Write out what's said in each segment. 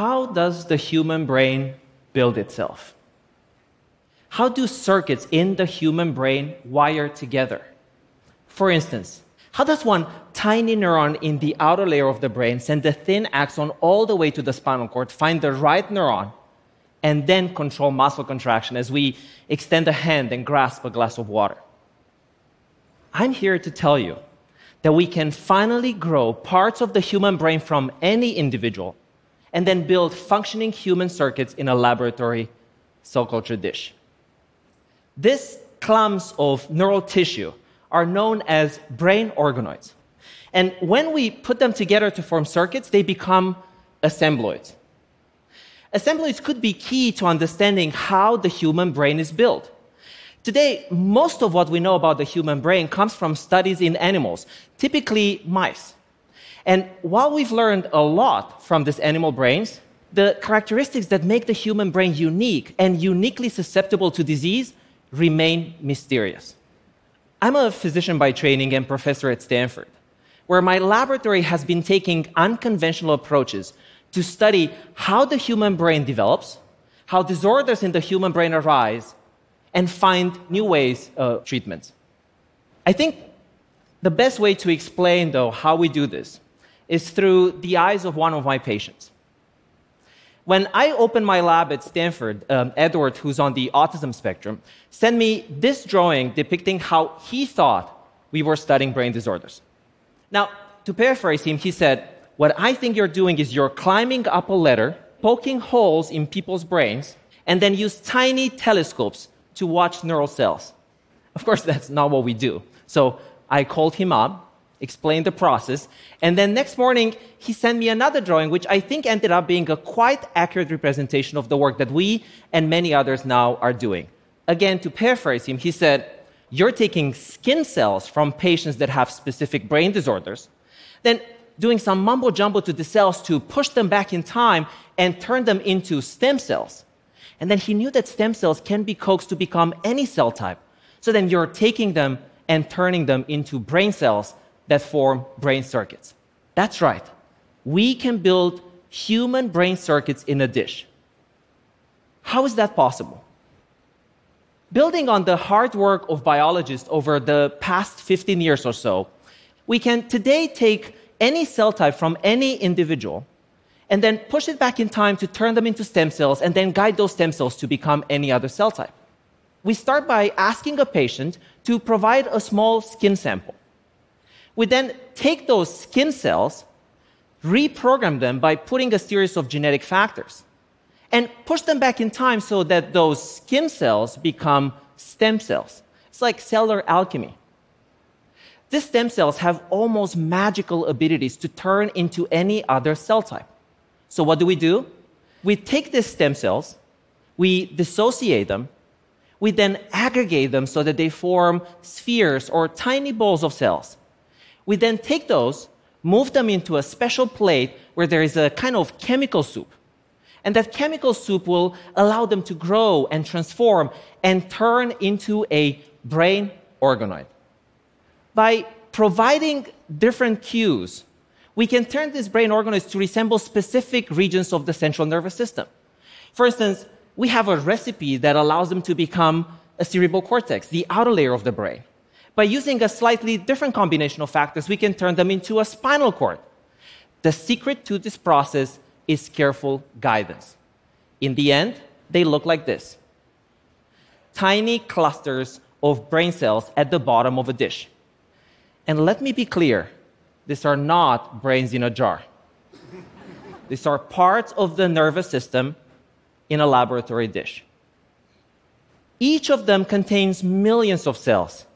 How does the human brain build itself? How do circuits in the human brain wire together? For instance, how does one tiny neuron in the outer layer of the brain send a thin axon all the way to the spinal cord, find the right neuron, and then control muscle contraction as we extend a hand and grasp a glass of water? I'm here to tell you that we can finally grow parts of the human brain from any individual and then build functioning human circuits in a laboratory cell culture dish. These clumps of neural tissue are known as brain organoids. And when we put them together to form circuits, they become assembloids. Assembloids could be key to understanding how the human brain is built. Today, most of what we know about the human brain comes from studies in animals, typically mice. And while we've learned a lot from these animal brains, the characteristics that make the human brain unique and uniquely susceptible to disease remain mysterious. I'm a physician by training and professor at Stanford, where my laboratory has been taking unconventional approaches to study how the human brain develops, how disorders in the human brain arise, and find new ways of treatments. I think the best way to explain, though, how we do this is through the eyes of one of my patients. When I opened my lab at Stanford, um, Edward, who's on the autism spectrum, sent me this drawing depicting how he thought we were studying brain disorders. Now, to paraphrase him, he said, What I think you're doing is you're climbing up a ladder, poking holes in people's brains, and then use tiny telescopes to watch neural cells. Of course, that's not what we do. So I called him up, explained the process, and then next morning he sent me another drawing, which I think ended up being a quite accurate representation of the work that we and many others now are doing. Again, to paraphrase him, he said, You're taking skin cells from patients that have specific brain disorders, then doing some mumbo jumbo to the cells to push them back in time and turn them into stem cells. And then he knew that stem cells can be coaxed to become any cell type. So then you're taking them and turning them into brain cells that form brain circuits. That's right. We can build human brain circuits in a dish. How is that possible? Building on the hard work of biologists over the past 15 years or so, we can today take any cell type from any individual and then push it back in time to turn them into stem cells and then guide those stem cells to become any other cell type. We start by asking a patient to provide a small skin sample. We then take those skin cells, reprogram them by putting a series of genetic factors, and push them back in time so that those skin cells become stem cells. It's like cellular alchemy. These stem cells have almost magical abilities to turn into any other cell type. So, what do we do? We take these stem cells, we dissociate them, we then aggregate them so that they form spheres or tiny balls of cells. We then take those, move them into a special plate where there is a kind of chemical soup. And that chemical soup will allow them to grow and transform and turn into a brain organoid. By providing different cues, we can turn these brain organoids to resemble specific regions of the central nervous system. For instance, we have a recipe that allows them to become a cerebral cortex, the outer layer of the brain. By using a slightly different combination of factors, we can turn them into a spinal cord. The secret to this process is careful guidance. In the end, they look like this tiny clusters of brain cells at the bottom of a dish. And let me be clear these are not brains in a jar. these are parts of the nervous system in a laboratory dish. Each of them contains millions of cells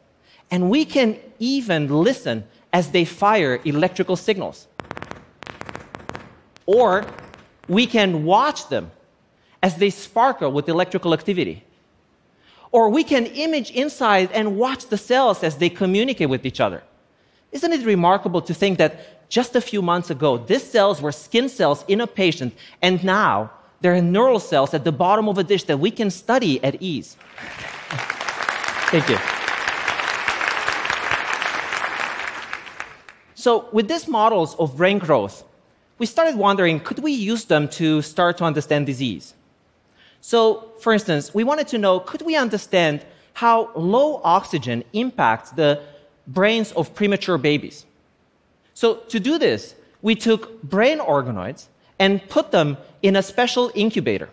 and we can even listen as they fire electrical signals. Or we can watch them as they sparkle with electrical activity. Or we can image inside and watch the cells as they communicate with each other. Isn't it remarkable to think that just a few months ago, these cells were skin cells in a patient, and now they're neural cells at the bottom of a dish that we can study at ease? Thank you. So, with these models of brain growth, we started wondering could we use them to start to understand disease? So, for instance, we wanted to know could we understand how low oxygen impacts the brains of premature babies? So, to do this, we took brain organoids and put them in a special incubator.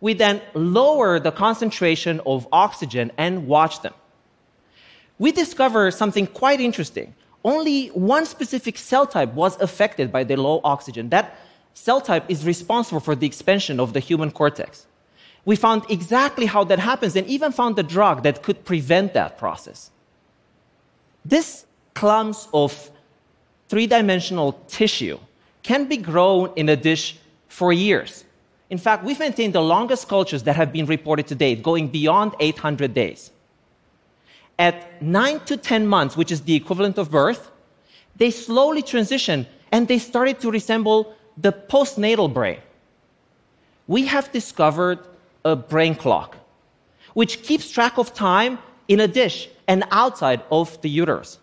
We then lower the concentration of oxygen and watch them. We discovered something quite interesting only one specific cell type was affected by the low oxygen. That cell type is responsible for the expansion of the human cortex. We found exactly how that happens and even found a drug that could prevent that process. This clumps of three dimensional tissue can be grown in a dish for years. In fact, we've maintained the longest cultures that have been reported to date, going beyond 800 days at nine to 10 months, which is the equivalent of birth, they slowly transition and they started to resemble the postnatal brain. We have discovered a brain clock, which keeps track of time in a dish and outside of the uterus.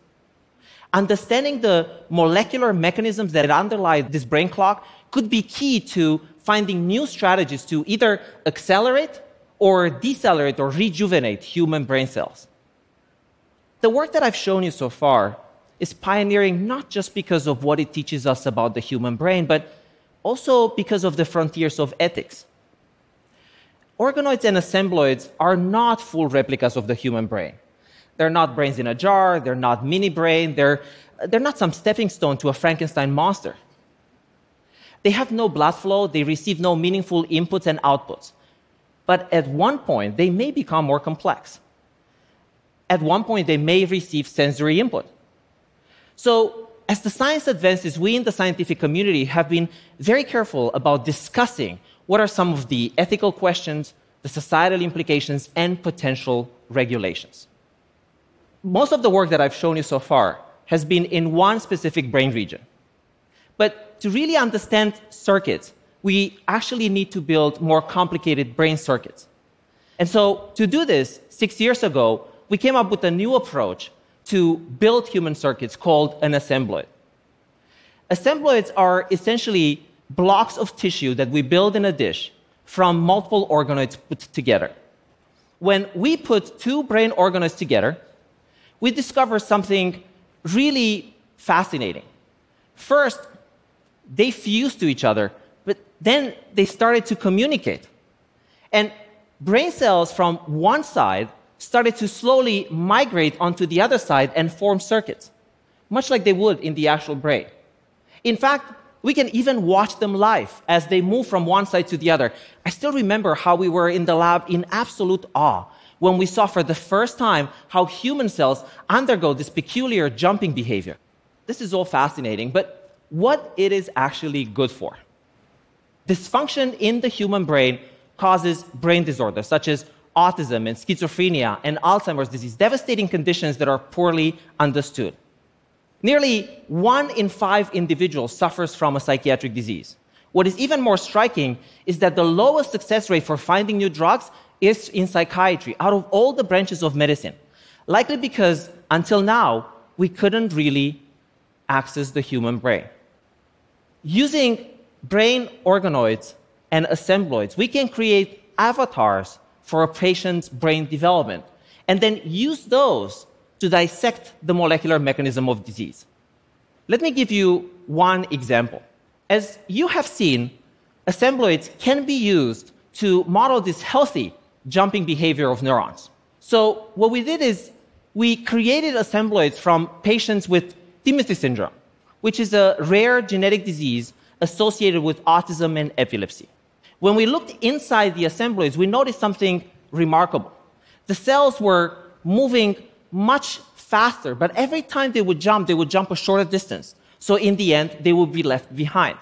Understanding the molecular mechanisms that underlie this brain clock could be key to finding new strategies to either accelerate or decelerate or rejuvenate human brain cells. The work that I've shown you so far is pioneering not just because of what it teaches us about the human brain, but also because of the frontiers of ethics. Organoids and assembloids are not full replicas of the human brain. They're not brains in a jar, they're not mini brain, they're, they're not some stepping stone to a Frankenstein monster. They have no blood flow, they receive no meaningful inputs and outputs. But at one point, they may become more complex at one point they may receive sensory input. So, as the science advances, we in the scientific community have been very careful about discussing what are some of the ethical questions, the societal implications, and potential regulations. Most of the work that I've shown you so far has been in one specific brain region. But to really understand circuits, we actually need to build more complicated brain circuits. And so, to do this, six years ago, we came up with a new approach to build human circuits called an assembloid. Assembloids are essentially blocks of tissue that we build in a dish from multiple organoids put together. When we put two brain organoids together, we discover something really fascinating. First, they fused to each other, but then they started to communicate. And brain cells from one side started to slowly migrate onto the other side and form circuits, much like they would in the actual brain. In fact, we can even watch them live as they move from one side to the other. I still remember how we were in the lab in absolute awe when we saw for the first time how human cells undergo this peculiar jumping behavior. This is all fascinating, but what it is actually good for. Dysfunction in the human brain causes brain disorders such as autism and schizophrenia and Alzheimer's disease, devastating conditions that are poorly understood. Nearly one in five individuals suffers from a psychiatric disease. What is even more striking is that the lowest success rate for finding new drugs is in psychiatry out of all the branches of medicine. Likely because until now, we couldn't really access the human brain. Using brain organoids and assembloids, we can create avatars for a patient's brain development, and then use those to dissect the molecular mechanism of disease. Let me give you one example. As you have seen, assembloids can be used to model this healthy jumping behavior of neurons. So, what we did is we created assembloids from patients with Timothy syndrome, which is a rare genetic disease associated with autism and epilepsy. When we looked inside the assembloids, we noticed something remarkable. The cells were moving much faster, but every time they would jump, they would jump a shorter distance. So in the end, they would be left behind.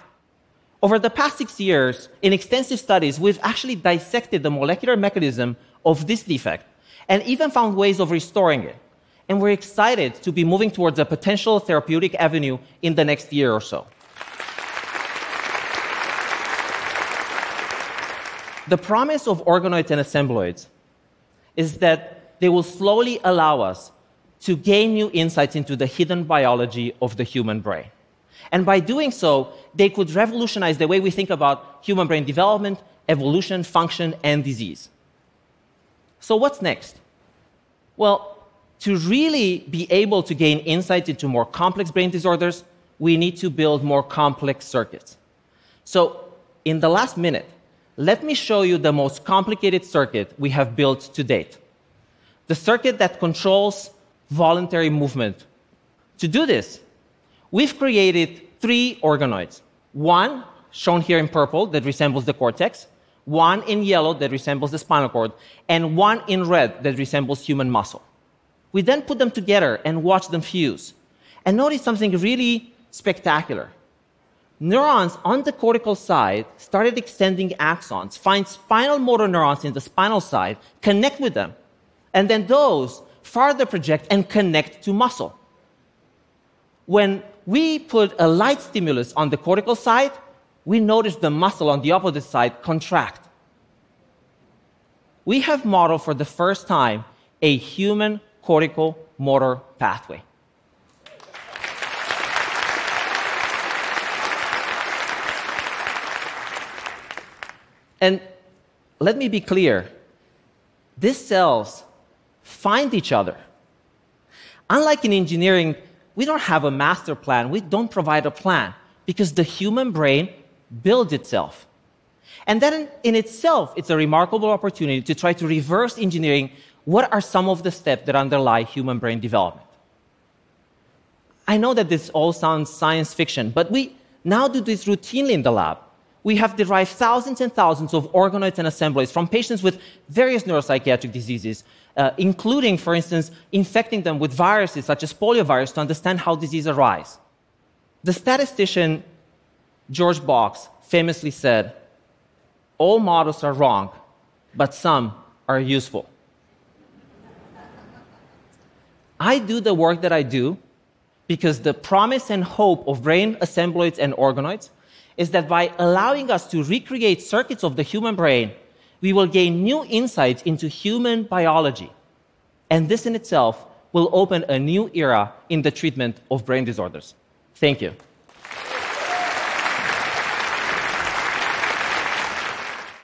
Over the past six years, in extensive studies, we've actually dissected the molecular mechanism of this defect and even found ways of restoring it. And we're excited to be moving towards a potential therapeutic avenue in the next year or so. The promise of organoids and assembloids is that they will slowly allow us to gain new insights into the hidden biology of the human brain. And by doing so, they could revolutionize the way we think about human brain development, evolution, function, and disease. So, what's next? Well, to really be able to gain insights into more complex brain disorders, we need to build more complex circuits. So, in the last minute, let me show you the most complicated circuit we have built to date the circuit that controls voluntary movement. To do this, we've created three organoids. One, shown here in purple, that resembles the cortex, one in yellow that resembles the spinal cord, and one in red that resembles human muscle. We then put them together and watch them fuse. And notice something really spectacular. Neurons on the cortical side started extending axons, find spinal motor neurons in the spinal side, connect with them, and then those farther project and connect to muscle. When we put a light stimulus on the cortical side, we notice the muscle on the opposite side contract. We have modeled for the first time a human cortical motor pathway. And let me be clear these cells find each other. Unlike in engineering, we don't have a master plan, we don't provide a plan because the human brain builds itself. And then in, in itself, it's a remarkable opportunity to try to reverse engineering what are some of the steps that underlie human brain development. I know that this all sounds science fiction, but we now do this routinely in the lab. We have derived thousands and thousands of organoids and assembloids from patients with various neuropsychiatric diseases, uh, including, for instance, infecting them with viruses such as poliovirus to understand how disease arise. The statistician George Box famously said, All models are wrong, but some are useful. I do the work that I do because the promise and hope of brain assembloids and organoids is that by allowing us to recreate circuits of the human brain, we will gain new insights into human biology. And this in itself will open a new era in the treatment of brain disorders. Thank you.